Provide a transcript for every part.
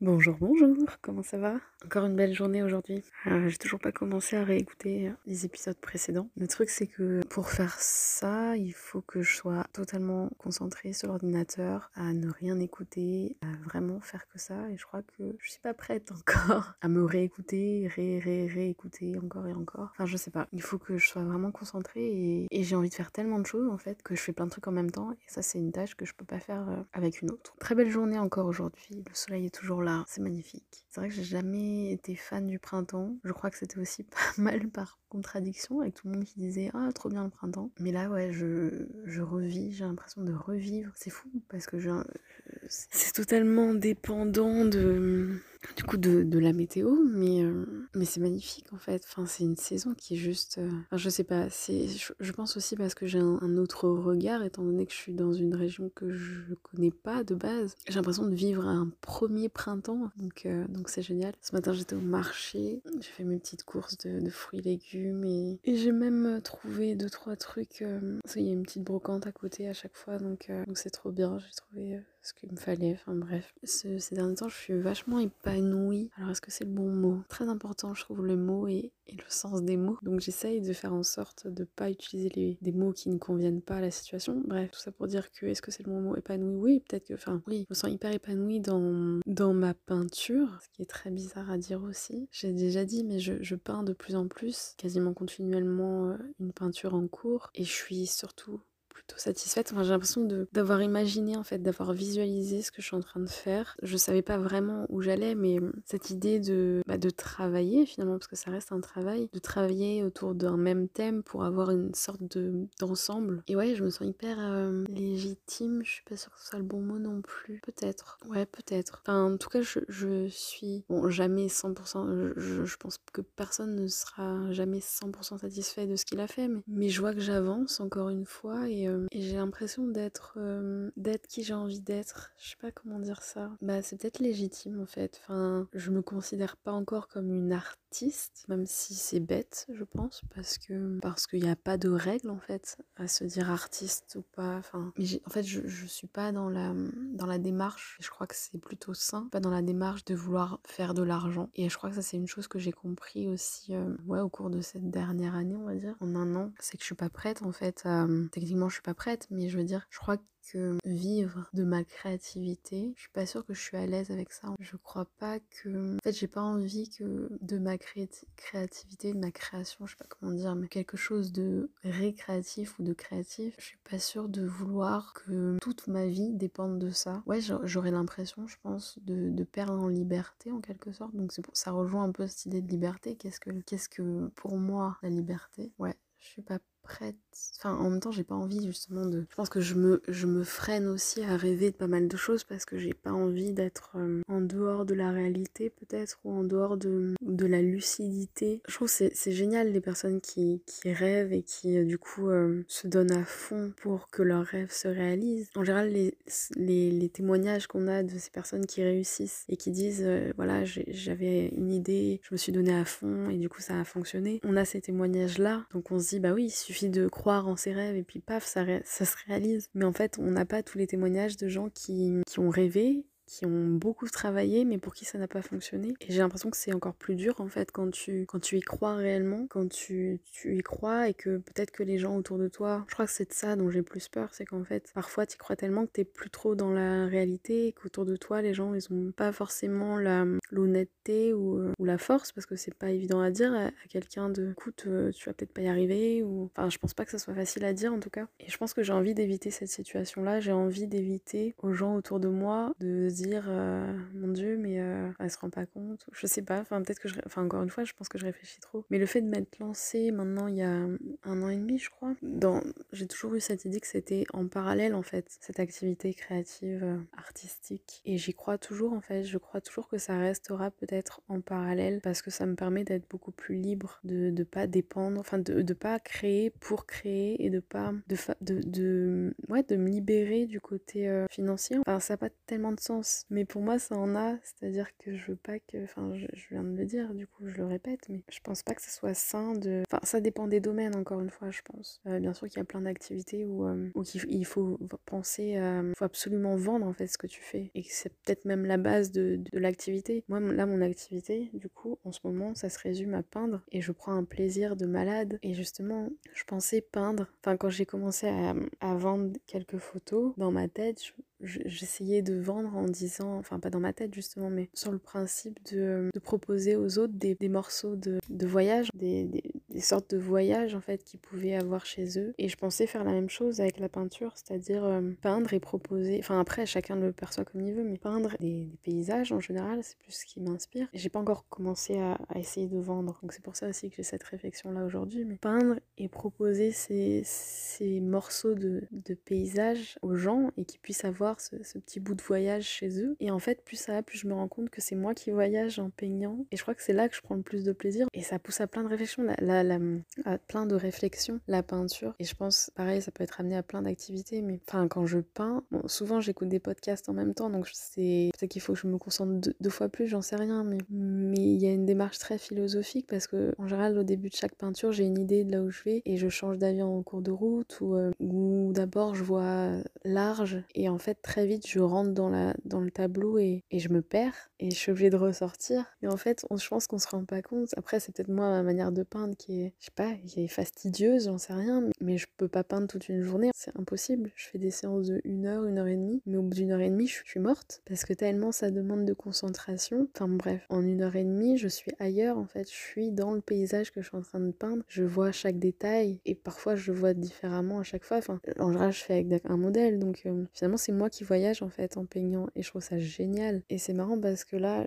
Bonjour, bonjour, comment ça va? Encore une belle journée aujourd'hui. Euh, J'ai toujours pas commencé à réécouter les épisodes précédents. Le truc c'est que pour faire ça, il faut que je sois totalement concentrée sur l'ordinateur, à ne rien écouter, à vraiment faire que ça. Et je crois que je suis pas prête encore à me réécouter, ré, ré, réécouter encore et encore. Enfin je sais pas, il faut que je sois vraiment concentrée et, et j'ai envie de faire tellement de choses en fait que je fais plein de trucs en même temps. Et ça c'est une tâche que je peux pas faire euh, avec une autre. Très belle journée encore aujourd'hui, le soleil est toujours là c'est magnifique. C'est vrai que j'ai jamais été fan du printemps. Je crois que c'était aussi pas mal par contradiction avec tout le monde qui disait ah trop bien le printemps. Mais là ouais je, je revis, j'ai l'impression de revivre. C'est fou parce que je, c'est totalement dépendant de du coup de, de la météo mais euh, mais c'est magnifique en fait enfin c'est une saison qui est juste euh, enfin, je sais pas c'est je, pense aussi parce que j'ai un, autre regard étant donné que je suis dans une région que je connais pas de base j'ai l'impression de vivre un premier printemps donc euh, donc c'est génial ce matin j'étais au marché j'ai fait mes petites courses de, de fruits légumes et, et j'ai même trouvé deux trois trucs qu'il y a une petite brocante à côté à chaque fois donc donc c'est trop bien j'ai trouvé ce qu'il me fallait. Enfin bref, ce, ces derniers temps, je suis vachement épanouie. Alors est-ce que c'est le bon mot? Très important, je trouve, le mot et, le sens des mots. Donc j'essaye de faire en sorte de pas utiliser les, des mots qui ne conviennent pas à la situation. Bref, tout ça pour dire que est-ce que c'est le bon mot épanoui? Oui, peut-être que, enfin oui, je me sens hyper épanouie dans, dans ma peinture, ce qui est très bizarre à dire aussi. J'ai déjà dit, mais je, je peins de plus en plus, quasiment continuellement, euh, une peinture en cours. Et je suis surtout plutôt satisfaite. Enfin, j'ai l'impression d'avoir imaginé, en fait, d'avoir visualisé ce que je suis en train de faire. Je savais pas vraiment où j'allais, mais cette idée de, bah, de travailler finalement, parce que ça reste un travail, de travailler autour d'un même thème pour avoir une sorte d'ensemble. Et ouais, je me sens hyper euh, légitime. Je suis pas sûre que ce soit le bon mot non plus. Peut-être. Ouais, peut-être. Enfin, en tout cas, je, je suis, bon, jamais 100%. Je, je, pense que personne ne sera jamais 100% satisfait de ce qu'il a fait, mais, mais je vois que j'avance encore une fois et euh, et j'ai l'impression d'être euh, d'être qui j'ai envie d'être. Je sais pas comment dire ça. Bah c'est peut-être légitime en fait. Enfin, je me considère pas encore comme une artiste, même si c'est bête, je pense, parce que parce qu'il n'y a pas de règle en fait à se dire artiste ou pas. Enfin, mais en fait je, je suis pas dans la dans la démarche. Je crois que c'est plutôt sain, pas dans la démarche de vouloir faire de l'argent. Et je crois que ça c'est une chose que j'ai compris aussi euh, ouais au cours de cette dernière année on va dire c'est que je suis pas prête en fait. Techniquement je suis pas prête, mais je veux dire, je crois que vivre de ma créativité, je suis pas sûre que je suis à l'aise avec ça. Je crois pas que. En fait, j'ai pas envie que de ma cré créativité, de ma création, je sais pas comment dire, mais quelque chose de récréatif ou de créatif, je suis pas sûre de vouloir que toute ma vie dépende de ça. Ouais, j'aurais l'impression, je pense, de, de, perdre en liberté en quelque sorte. Donc ça rejoint un peu cette idée de liberté. Qu'est-ce que, qu'est-ce que pour moi la liberté? Ouais, je suis pas Enfin, en même temps, j'ai pas envie justement de. Je pense que je me, je me freine aussi à rêver de pas mal de choses parce que j'ai pas envie d'être euh, en dehors de la réalité, peut-être, ou en dehors de, de la lucidité. Je trouve c'est c'est génial les personnes qui, qui rêvent et qui, euh, du coup, euh, se donnent à fond pour que leurs rêves se réalisent. En général, les, les, les témoignages qu'on a de ces personnes qui réussissent et qui disent voilà, j'avais une idée, je me suis donné à fond et du coup, ça a fonctionné. On a ces témoignages-là, donc on se dit bah oui, il suffit de croire en ses rêves et puis paf, ça, ça se réalise. Mais en fait, on n'a pas tous les témoignages de gens qui, qui ont rêvé qui ont beaucoup travaillé mais pour qui ça n'a pas fonctionné. Et j'ai l'impression que c'est encore plus dur en fait quand tu, quand tu y crois réellement, quand tu, tu y crois et que peut-être que les gens autour de toi, je crois que c'est de ça dont j'ai plus peur, c'est qu'en fait parfois tu crois tellement que t'es plus trop dans la réalité qu'autour de toi les gens ils ont pas forcément l'honnêteté ou, ou la force parce que c'est pas évident à dire à, à quelqu'un de écoute euh, tu vas peut-être pas y arriver ou enfin je pense pas que ça soit facile à dire en tout cas et je pense que j'ai envie d'éviter cette situation là j'ai envie d'éviter aux gens autour de moi de dire euh, mon dieu mais euh, elle se rend pas compte je sais pas enfin peut-être que je enfin encore une fois je pense que je réfléchis trop. Mais le fait de m'être lancée maintenant il y a un an et demi je crois dans j'ai toujours eu cette idée que c'était en parallèle en fait cette activité créative euh, artistique. Et j'y crois toujours en fait. Je crois toujours que ça restera peut-être en parallèle parce que ça me permet d'être beaucoup plus libre de de pas dépendre enfin de de pas créer pour créer et de pas de de, ouais de me libérer du côté financier. Enfin ça n'a pas tellement de sens Mais pour moi, ça en a, c'est-à-dire que je veux pas que, enfin, je, viens de le dire, du coup, je le répète, mais je pense pas que ce soit sain de, enfin, ça dépend des domaines, encore une fois, je pense. Euh, bien sûr qu'il y a plein d'activités où, euh, où il faut penser, il faut absolument vendre en fait ce que tu fais, et c'est peut-être même la base de, de l'activité. Moi, là, mon activité, du coup, en ce moment, ça se résume à peindre, et je prends un plaisir de malade. Et justement, je pensais peindre. Enfin, quand j'ai commencé à, à vendre quelques photos dans ma tête, je, j'essayais de vendre en disant, enfin pas dans ma tête justement, mais sur le principe de, proposer aux autres des, morceaux de, voyage, des, sortes de voyages en fait qu'ils pouvaient avoir chez eux. Et je pensais faire la même chose avec la peinture, c'est-à-dire euh, peindre et proposer, enfin après chacun le perçoit comme il veut, mais peindre des, paysages en général, c'est plus ce qui m'inspire. J'ai pas encore commencé à, essayer de vendre, donc c'est pour ça aussi que j'ai cette réflexion là aujourd'hui, mais peindre et proposer ces, ces morceaux de, de paysages aux gens et qu'ils puissent avoir ce, petit bout de voyage chez eux. Et en fait, plus ça va, plus je me rends compte que c'est moi qui voyage en peignant. Et je crois que c'est là que je prends le plus de plaisir. Et ça pousse à plein de réflexions, la, à plein de réflexions, la peinture. Et je pense, pareil, ça peut être amené à plein d'activités. Mais enfin, quand je peins, souvent j'écoute des podcasts en même temps, donc c'est peut-être qu'il faut que je me concentre deux, fois plus, j'en sais rien. Mais mais il y a une démarche très philosophique parce que en général, au début de chaque peinture, j'ai une idée de là où je vais et je change d'avis en cours de route ou, euh, d'abord je vois large et en fait très vite, je rentre dans, la, dans le tableau et, et je me perds et je suis obligée de ressortir. Et en fait, je pense qu'on se rend pas compte. Après, c'est peut-être moi, ma manière de peindre qui est, je sais pas, qui est fastidieuse, j'en sais rien, mais je peux pas peindre toute une journée. C'est impossible. Je fais des séances de une heure, une heure et demie, mais au bout d'une heure et demie, je suis morte parce que tellement ça demande de concentration. Enfin bref, en une heure et demie, je suis ailleurs en fait. Je suis dans le paysage que je suis en train de peindre. Je vois chaque détail et parfois je vois différemment à chaque fois. Enfin, en général, je fais avec un modèle, donc euh, finalement, c'est moi qui voyage en fait en peignant et je trouve ça génial. Et c'est marrant parce que là,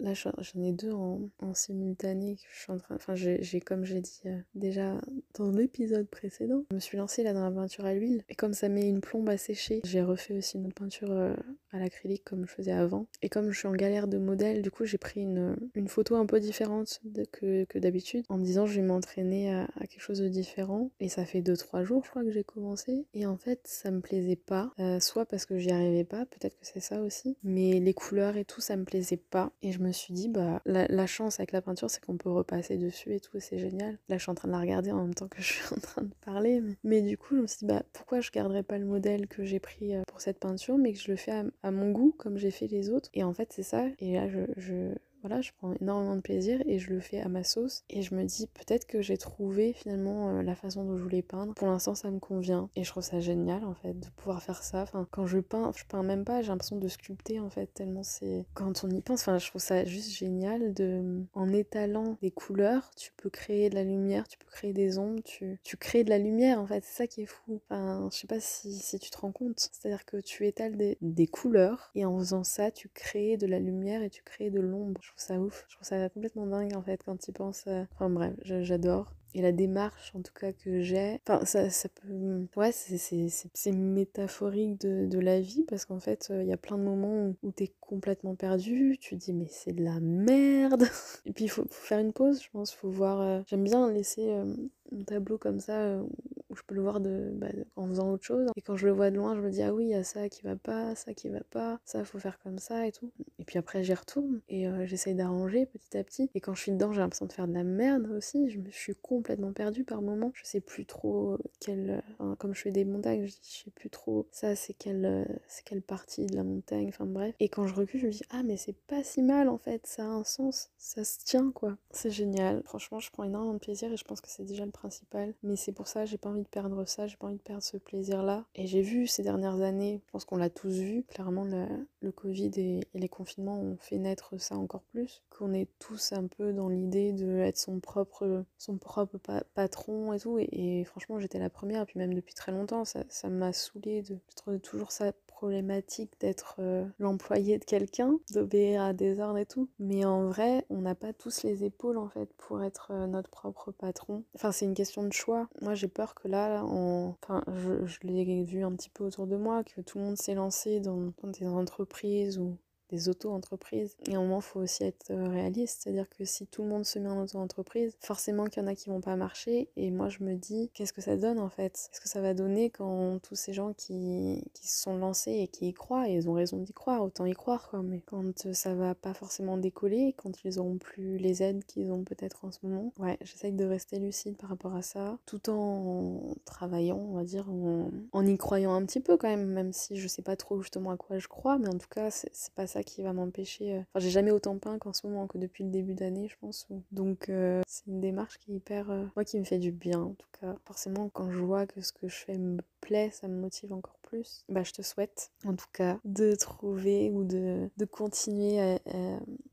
là j'en ai deux en, simultané je suis en train. Enfin, j'ai comme j'ai dit euh, déjà dans l'épisode précédent, je me suis lancée là dans la peinture à l'huile et comme ça met une plombe à sécher, j'ai refait aussi une peinture euh, à l'acrylique comme je faisais avant. Et comme je suis en galère de modèle, du coup, j'ai pris une, une photo un peu différente que, que d'habitude en me disant je vais m'entraîner à, quelque chose de différent. Et ça fait 2-3 jours, je crois, que j'ai commencé. Et en fait, ça me plaisait pas. Euh, soit parce que j'y arrivais pas, peut-être que c'est ça aussi. Mais les couleurs et tout, ça me plaisait pas. Et je me suis dit, bah, la, chance avec la peinture, c'est qu'on peut repasser dessus et tout, et c'est génial. Là, je suis en train de la regarder en même temps que je suis en train de parler. Mais, mais du coup, je me suis dit, bah, pourquoi je garderais pas le modèle que j'ai pris euh, pour cette peinture, mais que je le fais à, à mon goût, comme j'ai fait les autres. Et en fait, c'est ça. Et là, je, voilà, je prends énormément de plaisir et je le fais à ma sauce. Et je me dis peut-être que j'ai trouvé finalement euh, la façon dont je voulais peindre. Pour l'instant, ça me convient et je trouve ça génial en fait de pouvoir faire ça. Enfin, quand je peins, je peins même pas, j'ai l'impression de sculpter en fait tellement c'est quand on y pense. Enfin, je trouve ça juste génial de en étalant des couleurs, tu peux créer de la lumière, tu peux créer des ombres, tu, tu crées de la lumière en fait. C'est ça qui est fou. Enfin, je sais pas si, si tu te rends compte. C'est-à-dire que tu étales des, des couleurs et en faisant ça, tu crées de la lumière et tu crées de l'ombre je ça ouf. Je trouve ça complètement dingue en fait quand tu penses. Enfin bref, j'adore. Et la démarche en tout cas que j'ai, enfin ça, ça peut... Ouais, c'est métaphorique de, la vie parce qu'en fait, il y a plein de moments où, t'es complètement perdu, tu dis mais c'est de la merde. Et puis il faut, faire une pause, je pense, faut voir... Euh... J'aime bien laisser euh, un tableau comme ça euh, où je peux le voir de, bah, en faisant autre chose. Et quand je le vois de loin, je me dis ah oui, il y a ça qui va pas, ça qui va pas, ça faut faire comme ça et tout. Puis après j'y retourne et euh, j'essaye d'arranger petit à petit. Et quand je suis dedans, j'ai l'impression de faire de la merde aussi. Je me suis complètement perdue par moment. Je sais plus trop quelle, enfin, comme je fais des montagnes, je, sais plus trop ça c'est quelle, c'est quelle partie de la montagne. Enfin bref. Et quand je recule, je me dis ah mais c'est pas si mal en fait, ça a un sens, ça se tient quoi. C'est génial. Franchement, je prends énormément de plaisir et je pense que c'est déjà le principal. Mais c'est pour ça, j'ai pas envie de perdre ça, j'ai pas envie de perdre ce plaisir-là. Et j'ai vu ces dernières années, je pense qu'on l'a tous vu, clairement le, Covid et, les confinements ont fait naître ça encore plus. Qu'on est tous un peu dans l'idée de être son propre, son propre pa patron et tout. Et, franchement, j'étais la première, et puis même depuis très longtemps, ça m'a saoulé de, trouve toujours ça problématique d'être euh, l'employé de quelqu'un, d'obéir à des ordres et tout. Mais en vrai, on n'a pas tous les épaules en fait pour être euh, notre propre patron. Enfin, c'est une question de choix. Moi, j'ai peur que là, enfin, je, je l'ai vu un petit peu autour de moi, que tout le monde s'est lancé dans, dans des entreprises où des auto-entreprises. Et à un moment, il faut aussi être réaliste, c'est-à-dire que si tout le monde se met en auto-entreprise, forcément qu'il y en a qui vont pas marcher. Et moi, je me dis, qu'est-ce que ça donne en fait? Qu'est-ce que ça va donner quand tous ces gens qui, qui se sont lancés et qui y croient, et ils ont raison d'y croire, autant y croire quoi. Mais quand ça va pas forcément décoller, quand ils auront plus les aides qu'ils ont peut-être en ce moment, ouais, j'essaye de rester lucide par rapport à ça, tout en travaillant, on va dire, en, en y croyant un petit peu quand même, même si je sais pas trop justement à quoi je crois, mais en tout cas, c'est pas ça qui va m'empêcher. Euh, enfin, j'ai jamais autant peint qu'en ce moment, que depuis le début d'année, je pense. Donc, euh, c'est une démarche qui est hyper. Euh, moi, qui me fait du bien, en tout cas. Forcément, quand je vois que ce que je fais me plaît, ça me motive encore plus. Bah, je te souhaite, en tout cas, de trouver ou de, de continuer à,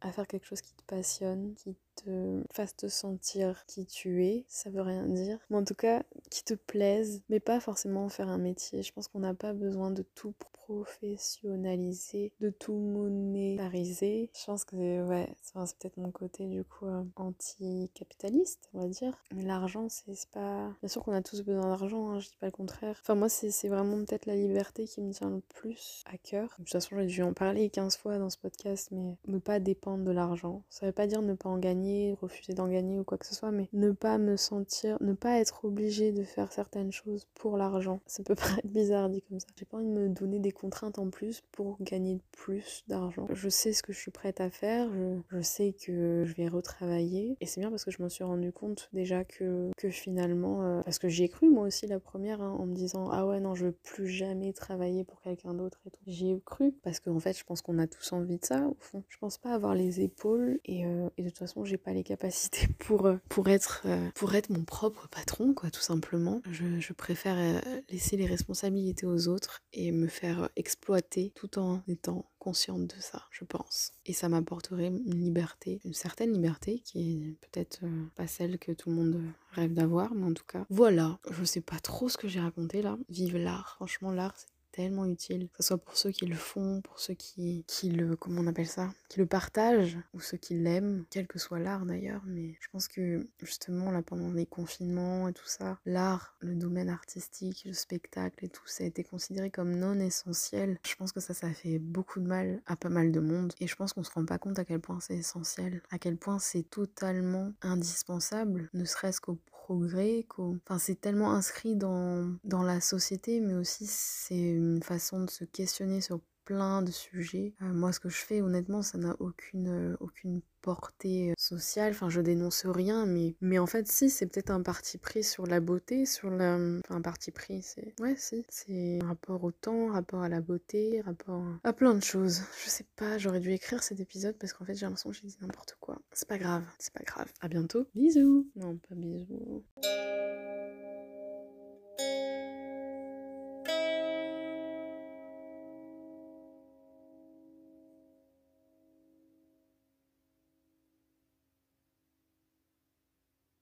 à, faire quelque chose qui te passionne, qui te fasse te sentir qui tu es. Ça veut rien dire. Mais en tout cas, qui te plaise, mais pas forcément faire un métier. Je pense qu'on n'a pas besoin de tout professionnaliser, de tout monétariser. Je pense que ouais, c'est peut-être mon côté du coup euh, anti-capitaliste, on va dire. Mais l'argent, c'est pas. Bien sûr qu'on a tous besoin d'argent, hein, je dis pas le contraire. Enfin, moi, c'est vraiment peut-être la liberté qui me tient le plus à cœur. De toute façon, j'ai dû en parler 15 fois dans ce podcast, mais ne pas dépendre de l'argent. Ça veut pas dire ne pas en gagner, refuser d'en gagner ou quoi que ce soit, mais ne pas me sentir, ne pas être obligé de faire certaines choses pour l'argent. Ça peut paraître bizarre dit comme ça. J'ai pas envie de me donner des contraintes en plus pour gagner plus d'argent. Je sais ce que je suis prête à faire, je, sais que je vais retravailler. Et c'est bien parce que je me suis rendu compte déjà que, que finalement, euh, parce que j'y ai cru moi aussi la première, hein, en me disant ah ouais non je veux plus jamais travailler pour quelqu'un d'autre et tout. J'y ai cru parce qu'en en fait je pense qu'on a tous envie de ça au fond. Je pense pas avoir les épaules et, euh, de toute façon j'ai pas les capacités pour, euh, pour, être, pour être mon propre patron quoi tout simplement. Je préfère laisser les responsabilités aux autres et me faire exploiter tout en étant consciente de ça, je pense. Et ça m'apporterait une liberté, une certaine liberté qui est peut-être euh, pas celle que tout le monde rêve d'avoir, mais en tout cas, voilà. Je sais pas trop ce que j'ai raconté là. Vive l'art. Franchement, l'art, c'est tellement utile, que ce soit pour ceux qui le font, pour ceux qui, qui le, comment on appelle ça, qui le partagent, ou ceux qui l'aiment, quel que soit l'art d'ailleurs, mais je pense que justement là pendant les confinements et tout ça, l'art, le domaine artistique, le spectacle et tout, ça a été considéré comme non essentiel. Je pense que ça, ça fait beaucoup de mal à pas mal de monde, et je pense qu'on se rend pas compte à quel point c'est essentiel, à quel point c'est totalement indispensable, ne serait-ce qu'au progrès, c'est tellement inscrit dans la société, mais aussi c'est une façon de se questionner sur plein de sujets. Euh, moi, ce que je fais, honnêtement, ça n'a aucune, euh, aucune portée euh, sociale. Enfin, je dénonce rien, mais, mais en fait, si, c'est peut-être un parti pris sur la beauté, sur la. Enfin, un parti pris, c'est. Ouais, si. C'est rapport au temps, rapport à la beauté, rapport à plein de choses. Je sais pas, j'aurais dû écrire cet épisode parce qu'en fait, j'ai l'impression que j'ai dit n'importe quoi. C'est pas grave, c'est pas grave. À bientôt. Bisous. Non, pas bisous.